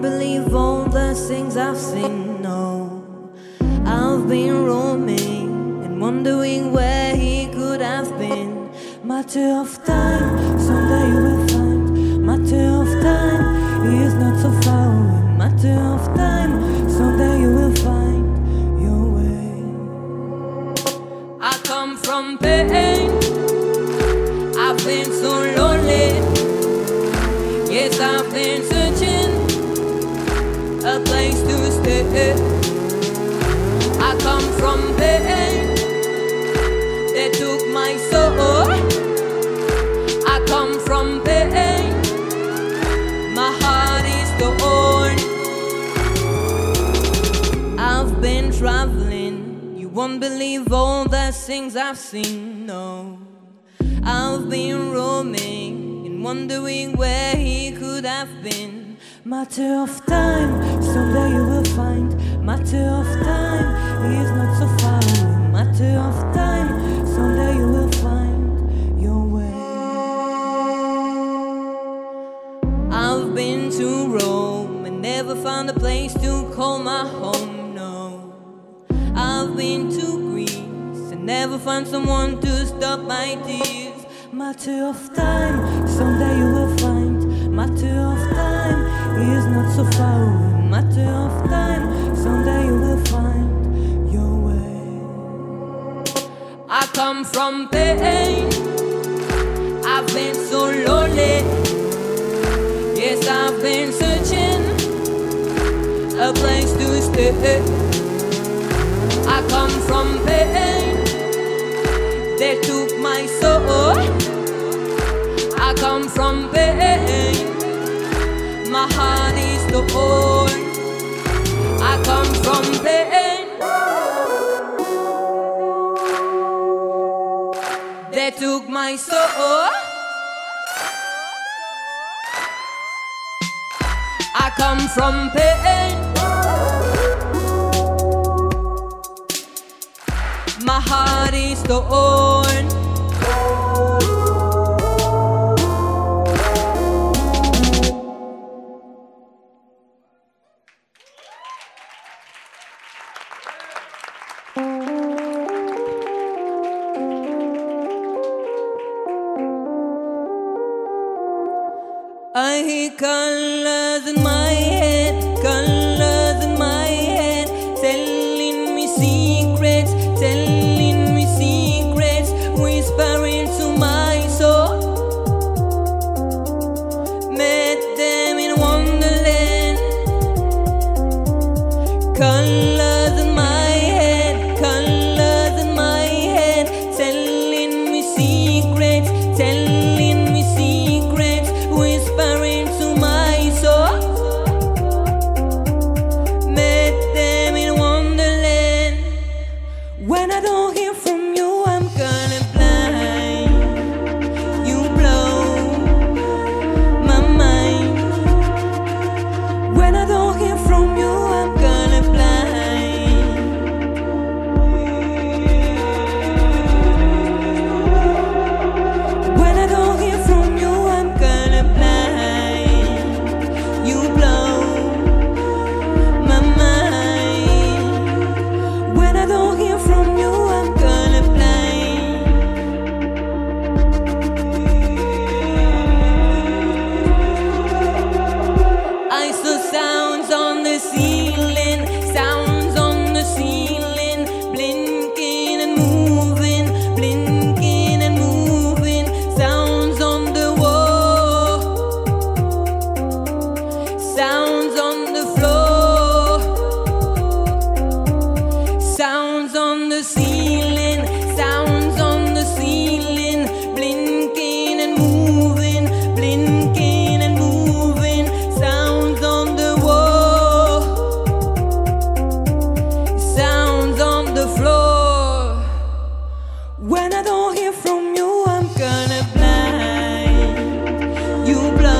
believe all the things I've seen. No, I've been roaming and wondering where he could have been. Matter of time, someday you will find. Matter of time, he is not so far away. Matter of time, someday you will find your way. I come from pain. I've been so lonely. Yes, I've been searching a place to stay. I come from pain. They took my soul. I come from pain. My heart is torn. I've been traveling. You won't believe all the things I've seen. No. I've been roaming and wondering where he have been. Matter of time, someday you will find. Matter of time, he is not so far. Matter of time, someday you will find your way. I've been to Rome and never found a place to call my home. No, I've been to Greece and never found someone to stop my tears. Matter of time, someday you will. Matter of time, is not so far away. Matter of time, someday you will find your way. I come from pain. I've been so lonely. Yes, I've been searching a place to stay. I come from pain. They took my soul. I come from pain. My heart is the torn. I come from pain. They took my soul. I come from pain. My heart is the torn. I hear colors in my head, colors in my head, telling me secrets, telling me secrets, whispering to my soul. Met them in Wonderland, tout.